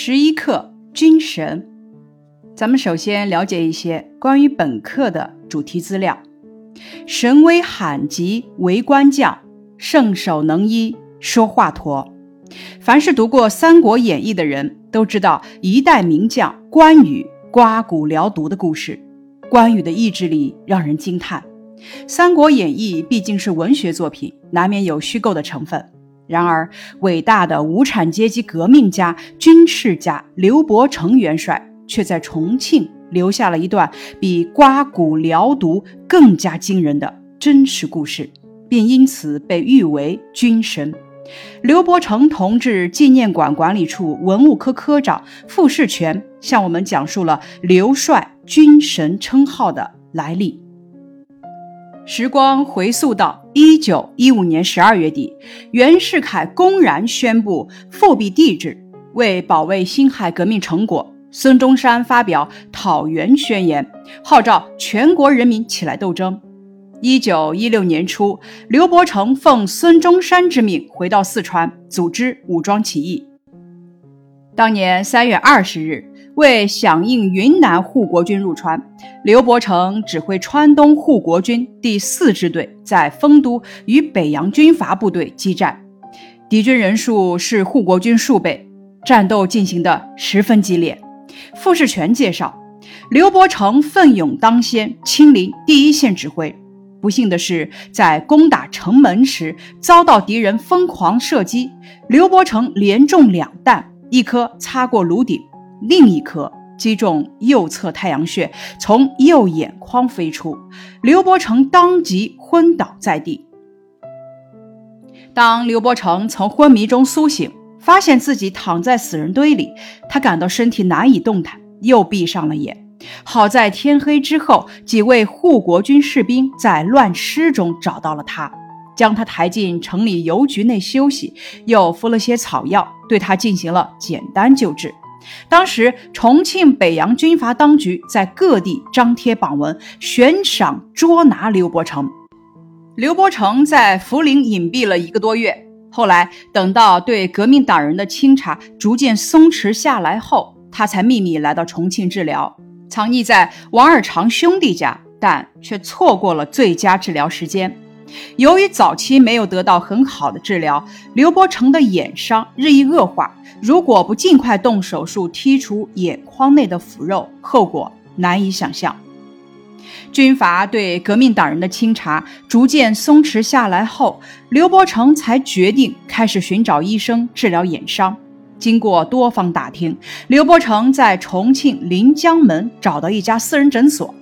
十一课军神，咱们首先了解一些关于本课的主题资料。神威罕极为官将，圣手能医说华佗。凡是读过《三国演义》的人都知道一代名将关羽刮骨疗毒的故事。关羽的意志力让人惊叹。《三国演义》毕竟是文学作品，难免有虚构的成分。然而，伟大的无产阶级革命家、军事家刘伯承元帅，却在重庆留下了一段比刮骨疗毒更加惊人的真实故事，并因此被誉为军神。刘伯承同志纪念馆管理处文物科科长傅士全向我们讲述了刘帅军神称号的来历。时光回溯到一九一五年十二月底，袁世凯公然宣布复辟帝制。为保卫辛亥革命成果，孙中山发表讨袁宣言，号召全国人民起来斗争。一九一六年初，刘伯承奉孙中山之命回到四川，组织武装起义。当年三月二十日。为响应云南护国军入川，刘伯承指挥川东护国军第四支队在丰都与北洋军阀部队激战，敌军人数是护国军数倍，战斗进行的十分激烈。傅士全介绍，刘伯承奋勇当先，亲临第一线指挥。不幸的是，在攻打城门时遭到敌人疯狂射击，刘伯承连中两弹，一颗擦过颅顶。另一颗击中右侧太阳穴，从右眼眶飞出，刘伯承当即昏倒在地。当刘伯承从昏迷中苏醒，发现自己躺在死人堆里，他感到身体难以动弹，又闭上了眼。好在天黑之后，几位护国军士兵在乱尸中找到了他，将他抬进城里邮局内休息，又敷了些草药，对他进行了简单救治。当时，重庆北洋军阀当局在各地张贴榜文，悬赏捉拿刘伯承。刘伯承在涪陵隐蔽了一个多月，后来等到对革命党人的清查逐渐松弛下来后，他才秘密来到重庆治疗，藏匿在王二常兄弟家，但却错过了最佳治疗时间。由于早期没有得到很好的治疗，刘伯承的眼伤日益恶化。如果不尽快动手术剔除眼眶内的腐肉，后果难以想象。军阀对革命党人的清查逐渐松弛下来后，刘伯承才决定开始寻找医生治疗眼伤。经过多方打听，刘伯承在重庆临江门找到一家私人诊所。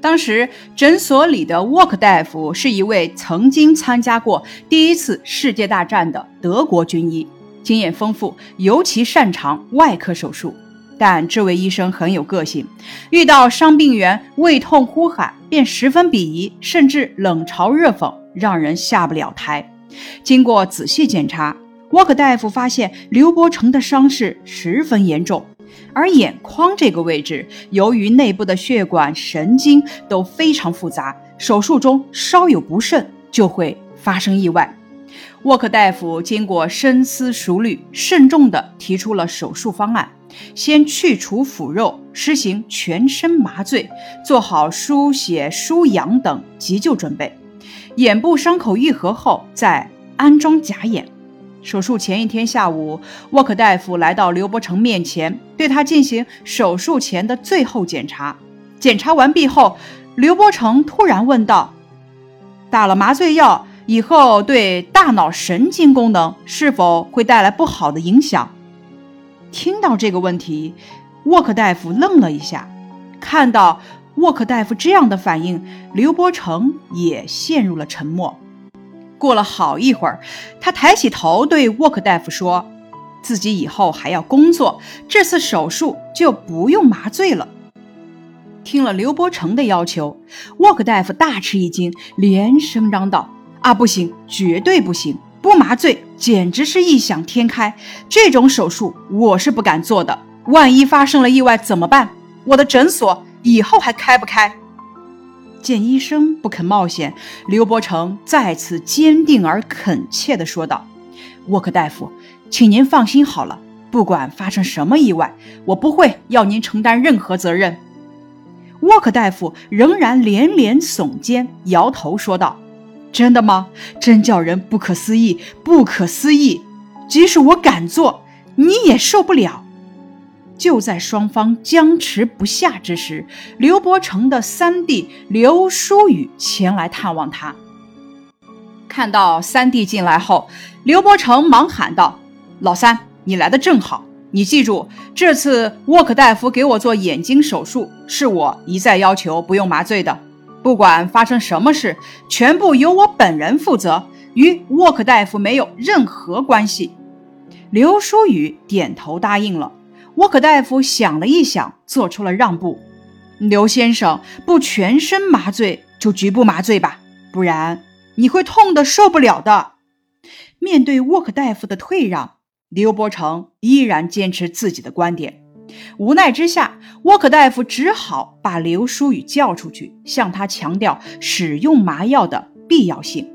当时诊所里的沃克大夫是一位曾经参加过第一次世界大战的德国军医，经验丰富，尤其擅长外科手术。但这位医生很有个性，遇到伤病员胃痛呼喊，便十分鄙夷，甚至冷嘲热讽，让人下不了台。经过仔细检查，沃克大夫发现刘伯承的伤势十分严重。而眼眶这个位置，由于内部的血管、神经都非常复杂，手术中稍有不慎就会发生意外。沃克大夫经过深思熟虑，慎重地提出了手术方案：先去除腐肉，实行全身麻醉，做好输血、输氧等急救准备。眼部伤口愈合后，再安装假眼。手术前一天下午，沃克大夫来到刘伯承面前，对他进行手术前的最后检查。检查完毕后，刘伯承突然问道：“打了麻醉药以后，对大脑神经功能是否会带来不好的影响？”听到这个问题，沃克大夫愣了一下。看到沃克大夫这样的反应，刘伯承也陷入了沉默。过了好一会儿，他抬起头对沃克大夫说：“自己以后还要工作，这次手术就不用麻醉了。”听了刘伯承的要求，沃克大夫大吃一惊，连声嚷道：“啊，不行，绝对不行！不麻醉简直是异想天开，这种手术我是不敢做的。万一发生了意外怎么办？我的诊所以后还开不开？”见医生不肯冒险，刘伯承再次坚定而恳切地说道：“沃克大夫，请您放心好了，不管发生什么意外，我不会要您承担任何责任。沃克大夫仍然连连耸肩，摇头说道：“真的吗？真叫人不可思议，不可思议！即使我敢做，你也受不了。”就在双方僵持不下之时，刘伯承的三弟刘书宇前来探望他。看到三弟进来后，刘伯承忙喊道：“老三，你来的正好。你记住，这次沃克大夫给我做眼睛手术，是我一再要求不用麻醉的。不管发生什么事，全部由我本人负责，与沃克大夫没有任何关系。”刘书宇点头答应了。沃克大夫想了一想，做出了让步。刘先生，不全身麻醉就局部麻醉吧，不然你会痛得受不了的。面对沃克大夫的退让，刘伯承依然坚持自己的观点。无奈之下，沃克大夫只好把刘书宇叫出去，向他强调使用麻药的必要性。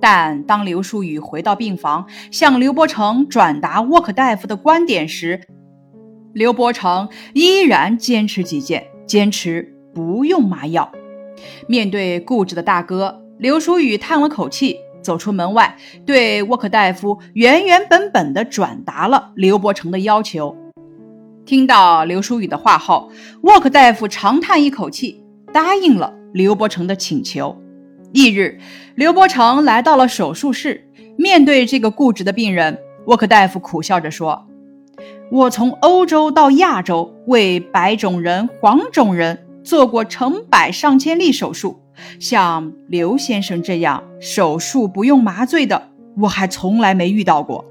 但当刘书宇回到病房，向刘伯承转达沃克大夫的观点时，刘伯承依然坚持己见，坚持不用麻药。面对固执的大哥，刘书宇叹了口气，走出门外，对沃克大夫原原本本地转达了刘伯承的要求。听到刘书宇的话后，沃克大夫长叹一口气，答应了刘伯承的请求。翌日，刘伯承来到了手术室。面对这个固执的病人，沃克大夫苦笑着说：“我从欧洲到亚洲，为白种人、黄种人做过成百上千例手术，像刘先生这样手术不用麻醉的，我还从来没遇到过。”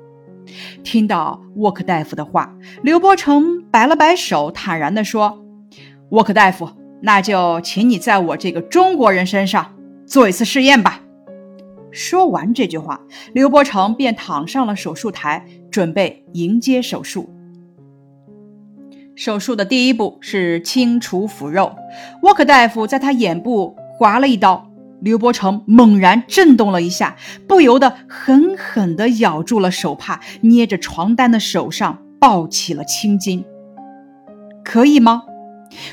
听到沃克大夫的话，刘伯承摆了摆手，坦然地说：“沃克大夫，那就请你在我这个中国人身上。”做一次试验吧。说完这句话，刘伯承便躺上了手术台，准备迎接手术。手术的第一步是清除腐肉。沃克大夫在他眼部划了一刀，刘伯承猛然震动了一下，不由得狠狠地咬住了手帕，捏着床单的手上抱起了青筋。可以吗？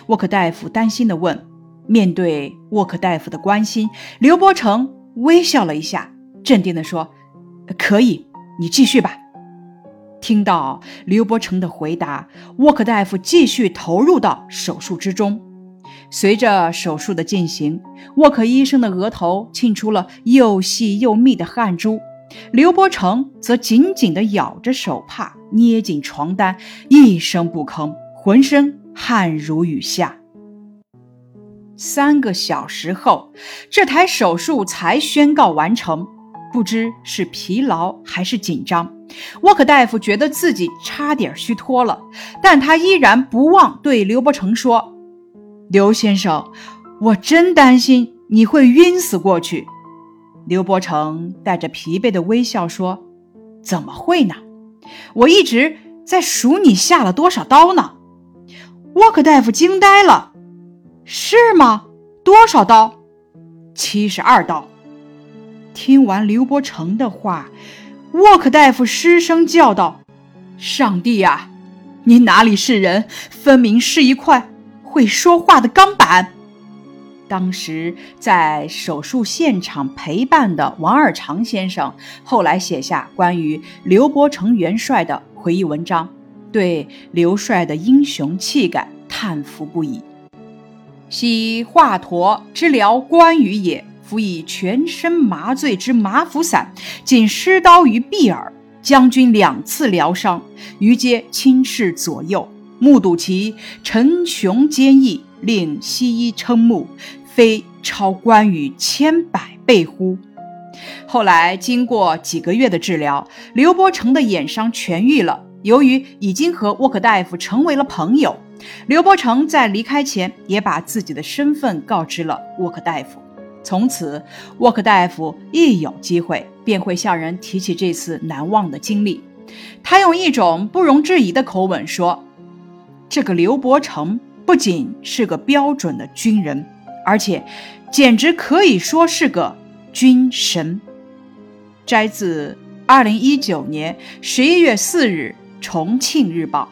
沃克大夫担心地问。面对沃克大夫的关心，刘伯承微笑了一下，镇定地说：“可以，你继续吧。”听到刘伯承的回答，沃克大夫继续投入到手术之中。随着手术的进行，沃克医生的额头沁出了又细又密的汗珠，刘伯承则紧紧地咬着手帕，捏紧床单，一声不吭，浑身汗如雨下。三个小时后，这台手术才宣告完成。不知是疲劳还是紧张，沃克大夫觉得自己差点虚脱了，但他依然不忘对刘伯承说：“刘先生，我真担心你会晕死过去。”刘伯承带着疲惫的微笑说：“怎么会呢？我一直在数你下了多少刀呢。”沃克大夫惊呆了。是吗？多少刀？七十二刀。听完刘伯承的话，沃克大夫失声叫道：“上帝呀，你哪里是人，分明是一块会说话的钢板！”当时在手术现场陪伴的王二常先生，后来写下关于刘伯承元帅的回忆文章，对刘帅的英雄气概叹服不已。昔华佗之疗关羽也，辅以全身麻醉之麻服散，仅施刀于臂耳，将军两次疗伤，余皆亲视左右，目睹其沉雄坚毅，令西医瞠目，非超关羽千百倍乎？后来经过几个月的治疗，刘伯承的眼伤痊愈了。由于已经和沃克大夫成为了朋友。刘伯承在离开前也把自己的身份告知了沃克大夫。从此，沃克大夫一有机会便会向人提起这次难忘的经历。他用一种不容置疑的口吻说：“这个刘伯承不仅是个标准的军人，而且简直可以说是个军神。”摘自二零一九年十一月四日重庆日报》。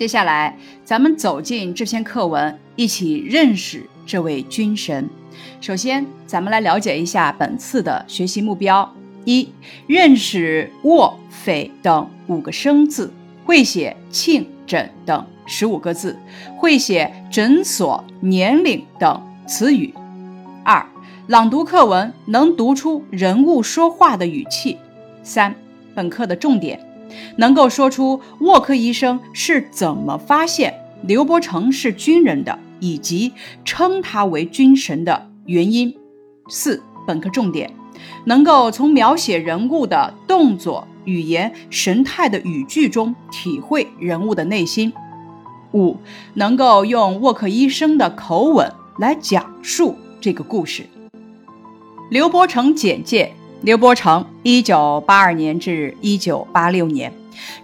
接下来，咱们走进这篇课文，一起认识这位军神。首先，咱们来了解一下本次的学习目标：一、认识卧、匪等五个生字，会写庆、诊等十五个字，会写诊所、年龄等词语；二、朗读课文能读出人物说话的语气；三、本课的重点。能够说出沃克医生是怎么发现刘伯承是军人的，以及称他为军神的原因。四、本课重点：能够从描写人物的动作、语言、神态的语句中体会人物的内心。五、能够用沃克医生的口吻来讲述这个故事。刘伯承简介。刘伯承，一九八二年至一九八六年，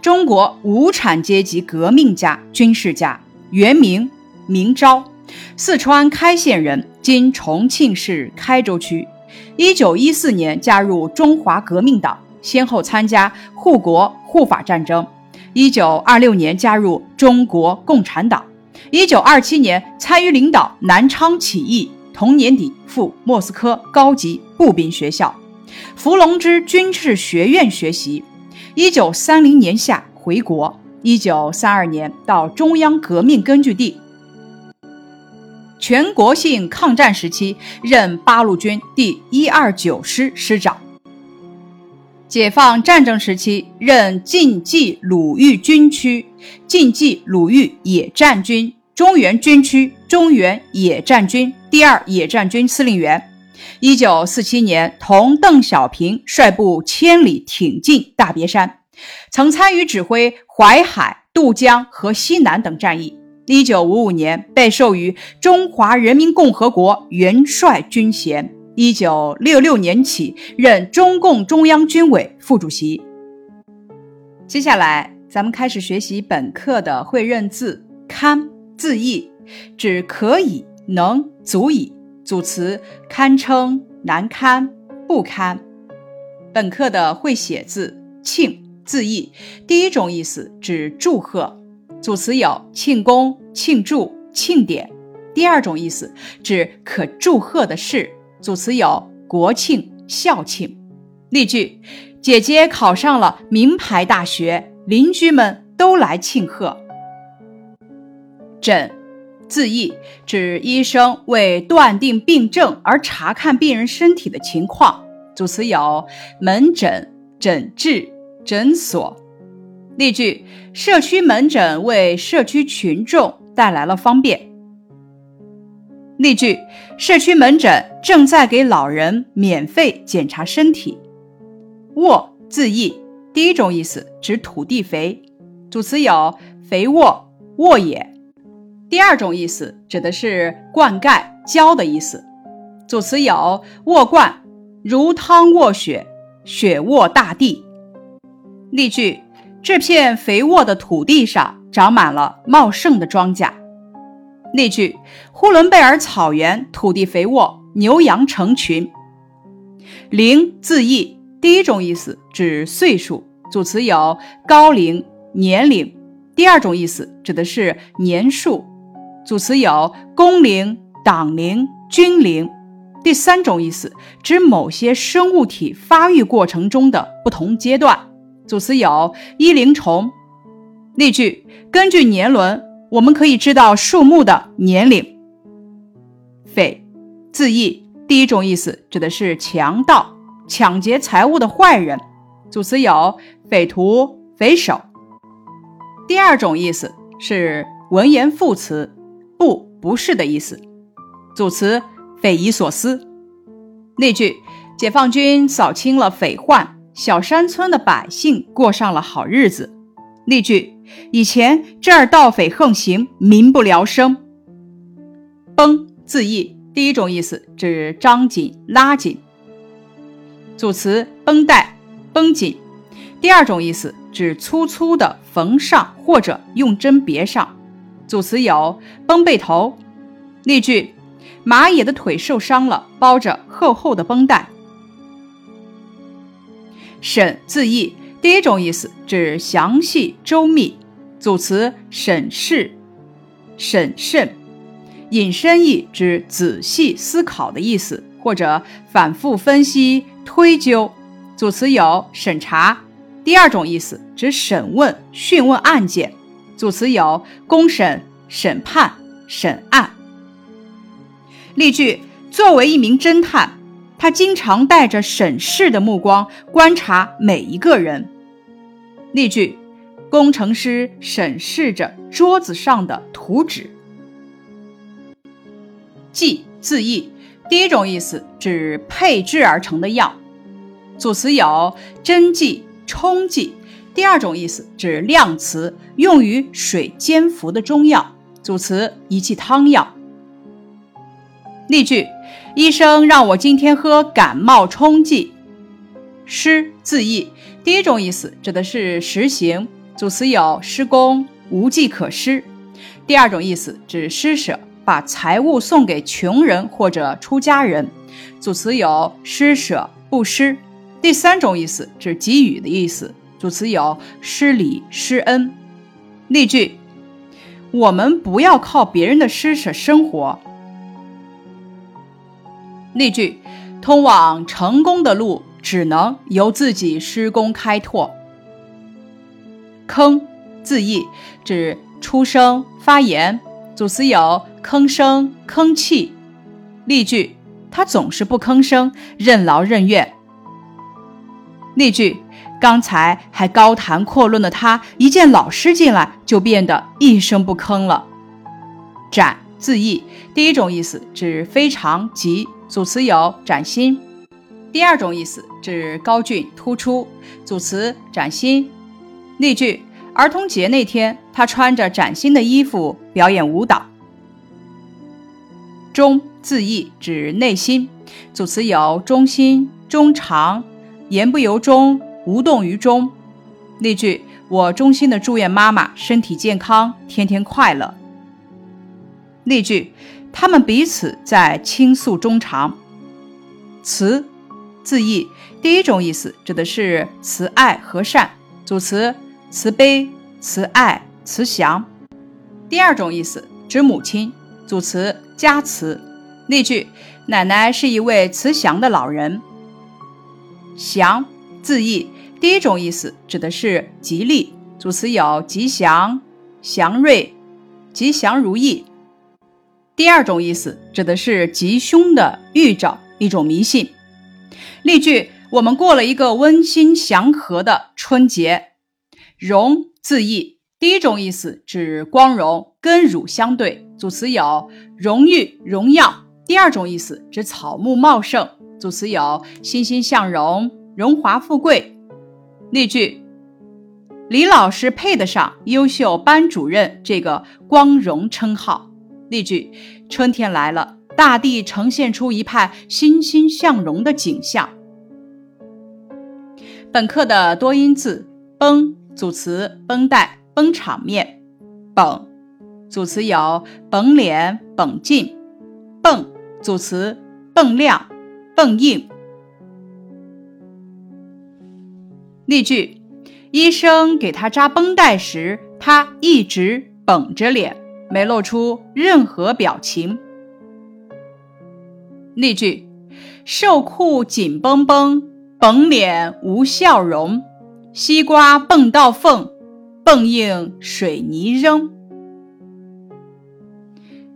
中国无产阶级革命家、军事家，原名明昭，四川开县人，今重庆市开州区。一九一四年加入中华革命党，先后参加护国护法战争。一九二六年加入中国共产党。一九二七年参与领导南昌起义，同年底赴莫斯科高级步兵学校。伏龙芝军事学院学习，一九三零年夏回国，一九三二年到中央革命根据地。全国性抗战时期任八路军第一二九师师长。解放战争时期任晋冀鲁豫军区晋冀鲁豫野战军中原军区中原野战军第二野战军司令员。一九四七年，同邓小平率部千里挺进大别山，曾参与指挥淮海、渡江和西南等战役。一九五五年，被授予中华人民共和国元帅军衔。一九六六年起，任中共中央军委副主席。接下来，咱们开始学习本课的会认字“堪”字义，指可以、能、足以。组词堪称、难堪、不堪。本课的会写字庆字义，第一种意思指祝贺，组词有庆功、庆祝、庆典；第二种意思指可祝贺的事，组词有国庆、校庆。例句：姐姐考上了名牌大学，邻居们都来庆贺。诊。字义指医生为断定病症而查看病人身体的情况，组词有门诊、诊治、诊所。例句：社区门诊为社区群众带来了方便。例句：社区门诊正在给老人免费检查身体。沃字义，第一种意思指土地肥，组词有肥沃、沃野。第二种意思指的是灌溉、浇的意思，组词有沃灌、如汤沃雪、雪沃大地。例句：这片肥沃的土地上长满了茂盛的庄稼。例句：呼伦贝尔草原土地肥沃，牛羊成群。龄字义，第一种意思指岁数，组词有高龄、年龄；第二种意思指的是年数。组词有工龄、党龄、军龄。第三种意思指某些生物体发育过程中的不同阶段。组词有一龄虫。例句：根据年轮，我们可以知道树木的年龄。匪字义，第一种意思指的是强盗、抢劫财物的坏人。组词有匪徒、匪首。第二种意思是文言副词。不，不是的意思。组词匪夷所思。例句：解放军扫清了匪患，小山村的百姓过上了好日子。例句：以前这儿盗匪横行，民不聊生。绷字义，第一种意思指张紧、拉紧。组词绷带、绷紧。第二种意思指粗粗的缝上或者用针别上。组词有绷背头。例句：马野的腿受伤了，包着厚厚的绷带。审字义，第一种意思指详细周密，组词审视、审慎；引申义指仔细思考的意思，或者反复分析、推究，组词有审查。第二种意思指审问、讯问案件，组词有公审、审判、审案。例句：作为一名侦探，他经常带着审视的目光观察每一个人。例句：工程师审视着桌子上的图纸。剂字义，第一种意思指配制而成的药，组词有针剂。冲剂，第二种意思指量词，用于水煎服的中药。组词一剂汤药。例句：医生让我今天喝感冒冲剂。施字义，第一种意思指的是实行，组词有施工，无计可施。第二种意思指施舍，把财物送给穷人或者出家人。组词有施舍、布施。第三种意思指给予的意思，主词有施礼、施恩。例句：我们不要靠别人的施舍生活。例句：通往成功的路只能由自己施工开拓。吭字义指出声、发言，主词有吭声、吭气。例句：他总是不吭声，任劳任怨。例句：刚才还高谈阔论的他，一见老师进来就变得一声不吭了。崭字义，第一种意思指非常急，组词有崭新；第二种意思指高峻突出，组词崭新。例句：儿童节那天，他穿着崭新的衣服表演舞蹈。忠字义指内心，组词有忠心、忠长。言不由衷，无动于衷。例句：我衷心的祝愿妈妈身体健康，天天快乐。例句：他们彼此在倾诉衷肠。慈字义，第一种意思指的是慈爱和善，组词慈悲、慈爱、慈祥。第二种意思指母亲，组词加慈。例句：奶奶是一位慈祥的老人。祥字义，第一种意思指的是吉利，主词有吉祥、祥瑞、吉祥如意。第二种意思指的是吉凶的预兆，一种迷信。例句：我们过了一个温馨祥和的春节。荣字义，第一种意思指光荣，跟汝相对，组词有荣誉、荣耀。第二种意思指草木茂盛。组词有欣欣向荣、荣华富贵。例句：李老师配得上优秀班主任这个光荣称号。例句：春天来了，大地呈现出一派欣欣向荣的景象。本课的多音字“绷”组词：绷带、绷场面；“绷”组词有绷脸、绷劲；“蹦”组词：蹦亮。蹦硬。例句：医生给他扎绷带时，他一直绷着脸，没露出任何表情。例句：瘦裤紧绷绷，绷脸无笑容。西瓜蹦到缝，蹦硬水泥扔。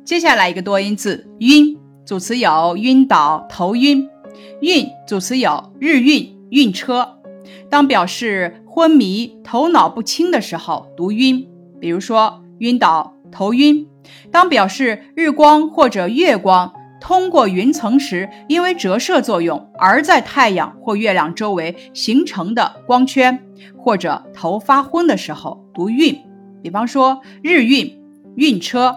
接下来一个多音字“晕”。组词有晕倒、头晕；晕组词有日晕、晕车。当表示昏迷、头脑不清的时候，读晕。比如说晕倒、头晕。当表示日光或者月光通过云层时，因为折射作用而在太阳或月亮周围形成的光圈，或者头发昏的时候，读晕。比方说日晕、晕车。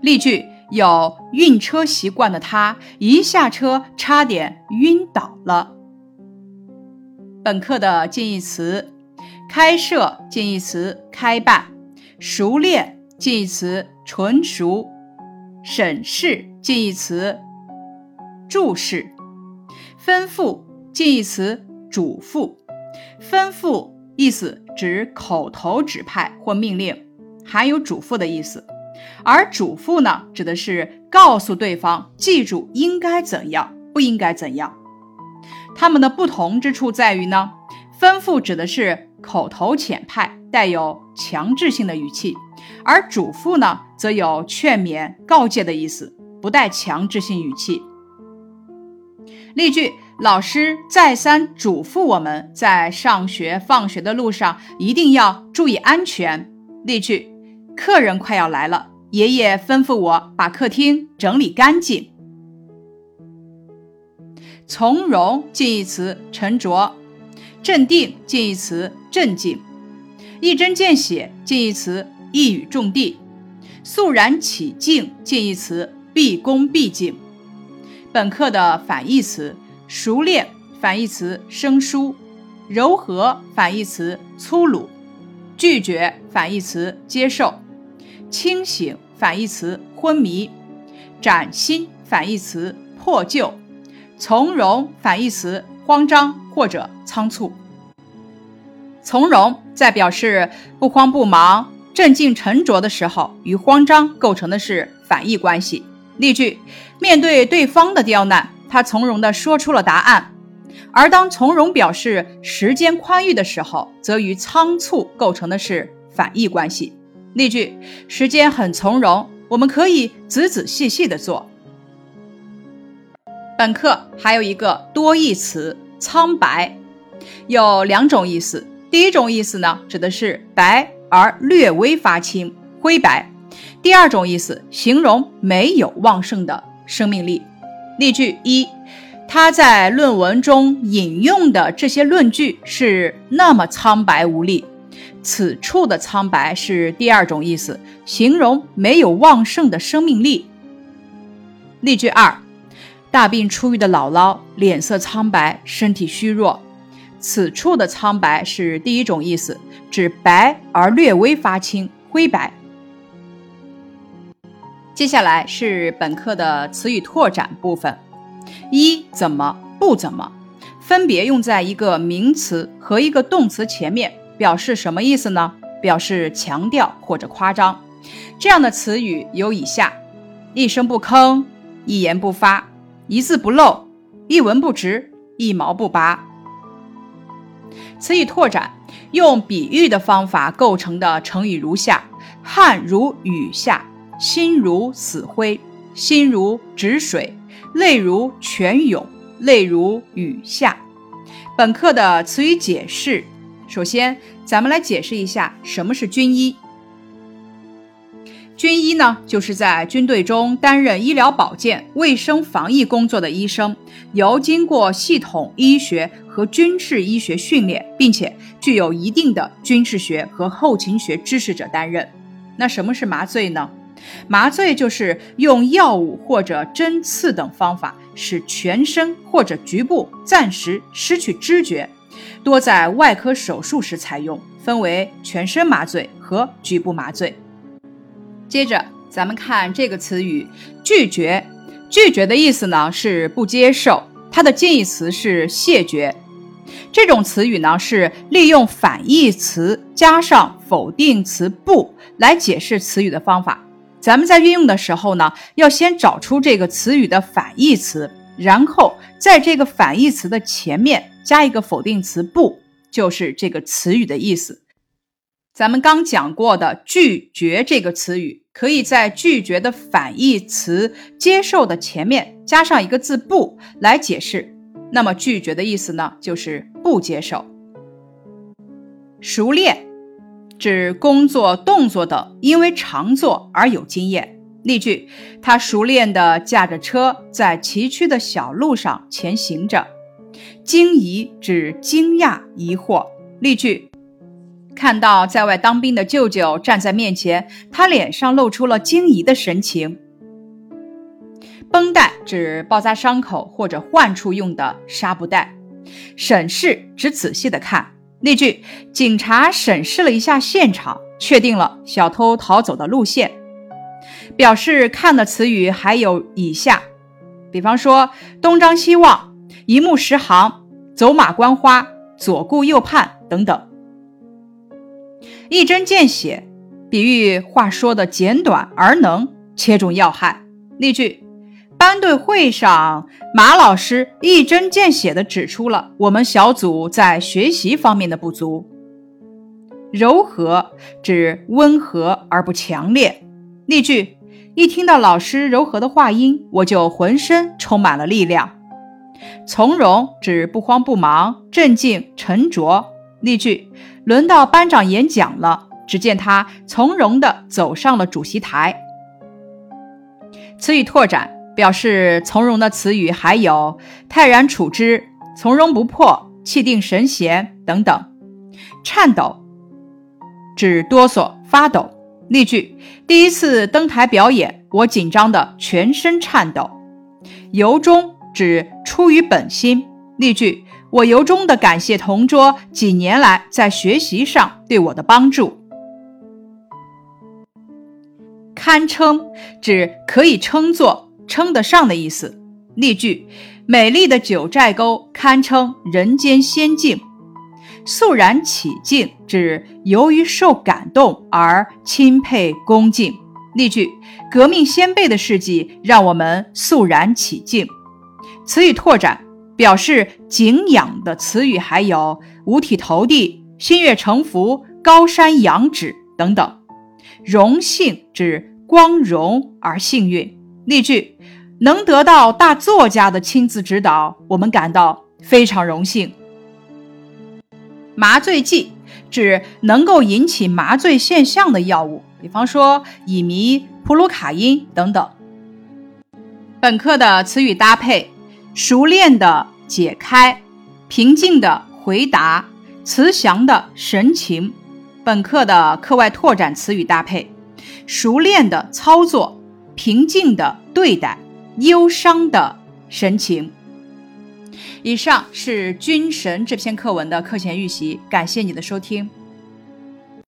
例句。有晕车习惯的他，一下车差点晕倒了。本课的近义词：开设近义词开办，熟练近义词纯熟，审视近义词注视，吩咐近义词嘱咐。吩咐意思指口头指派或命令，含有嘱咐的意思；而嘱咐呢，指的是告诉对方记住应该怎样，不应该怎样。它们的不同之处在于呢，吩咐指的是口头遣派，带有强制性的语气；而嘱咐呢，则有劝勉、告诫的意思，不带强制性语气。例句：老师再三嘱咐我们在上学放学的路上一定要注意安全。例句：客人快要来了，爷爷吩咐我把客厅整理干净。从容近义词沉着，镇定近义词镇静，一针见血近义词一语中的，肃然起敬近义词毕恭毕敬。本课的反义词：熟练反义词生疏，柔和反义词粗鲁，拒绝反义词接受，清醒反义词昏迷，崭新反义词破旧，从容反义词慌张或者仓促。从容在表示不慌不忙、镇静沉着的时候，与慌张构成的是反义关系。例句：面对对方的刁难，他从容地说出了答案；而当从容表示时间宽裕的时候，则与仓促构成的是反义关系。例句：时间很从容，我们可以仔仔细细地做。本课还有一个多义词“苍白”，有两种意思。第一种意思呢，指的是白而略微发青，灰白。第二种意思，形容没有旺盛的生命力。例句一：他在论文中引用的这些论据是那么苍白无力。此处的苍白是第二种意思，形容没有旺盛的生命力。例句二：大病初愈的姥姥脸色苍白，身体虚弱。此处的苍白是第一种意思，指白而略微发青，灰白。接下来是本课的词语拓展部分。一怎么不怎么，分别用在一个名词和一个动词前面，表示什么意思呢？表示强调或者夸张。这样的词语有以下：一声不吭，一言不发，一字不漏，一文不值，一毛不拔。词语拓展用比喻的方法构成的成语如下：汗如雨下。心如死灰，心如止水，泪如泉涌，泪如雨下。本课的词语解释，首先咱们来解释一下什么是军医。军医呢，就是在军队中担任医疗保健、卫生防疫工作的医生，由经过系统医学和军事医学训练，并且具有一定的军事学和后勤学知识者担任。那什么是麻醉呢？麻醉就是用药物或者针刺等方法，使全身或者局部暂时失去知觉，多在外科手术时采用，分为全身麻醉和局部麻醉。接着，咱们看这个词语“拒绝”。拒绝的意思呢是不接受，它的近义词是谢绝。这种词语呢是利用反义词加上否定词“不”来解释词语的方法。咱们在运用的时候呢，要先找出这个词语的反义词，然后在这个反义词的前面加一个否定词“不”，就是这个词语的意思。咱们刚讲过的“拒绝”这个词语，可以在拒绝的反义词“接受”的前面加上一个字“不”来解释。那么拒绝的意思呢，就是不接受。熟练。指工作动作等，因为常做而有经验。例句：他熟练地驾着车在崎岖的小路上前行着。惊疑指惊讶、疑惑。例句：看到在外当兵的舅舅站在面前，他脸上露出了惊疑的神情。绷带指包扎伤口或者患处用的纱布带。审视指仔细的看。例句：警察审视了一下现场，确定了小偷逃走的路线。表示看的词语还有以下，比方说东张西望、一目十行、走马观花、左顾右盼等等。一针见血，比喻话说的简短而能切中要害。例句：班队会上，马老师一针见血地指出了我们小组在学习方面的不足。柔和指温和而不强烈。例句：一听到老师柔和的话音，我就浑身充满了力量。从容指不慌不忙、镇静沉着。例句：轮到班长演讲了，只见他从容地走上了主席台。词语拓展表示从容的词语还有泰然处之、从容不迫、气定神闲等等。颤抖指哆嗦、发抖。例句：第一次登台表演，我紧张的全身颤抖。由衷指出于本心。例句：我由衷的感谢同桌几年来在学习上对我的帮助。堪称指可以称作、称得上的意思。例句：美丽的九寨沟堪称人间仙境。肃然起敬指由于受感动而钦佩恭敬。例句：革命先辈的事迹让我们肃然起敬。词语拓展表示敬仰的词语还有五体投地、心悦诚服、高山仰止等等。荣幸指光荣而幸运。例句：能得到大作家的亲自指导，我们感到非常荣幸。麻醉剂指能够引起麻醉现象的药物，比方说乙醚、普鲁卡因等等。本课的词语搭配：熟练的解开，平静的回答，慈祥的神情。本课的课外拓展词语搭配：熟练的操作，平静的对待，忧伤的神情。以上是《军神》这篇课文的课前预习，感谢你的收听。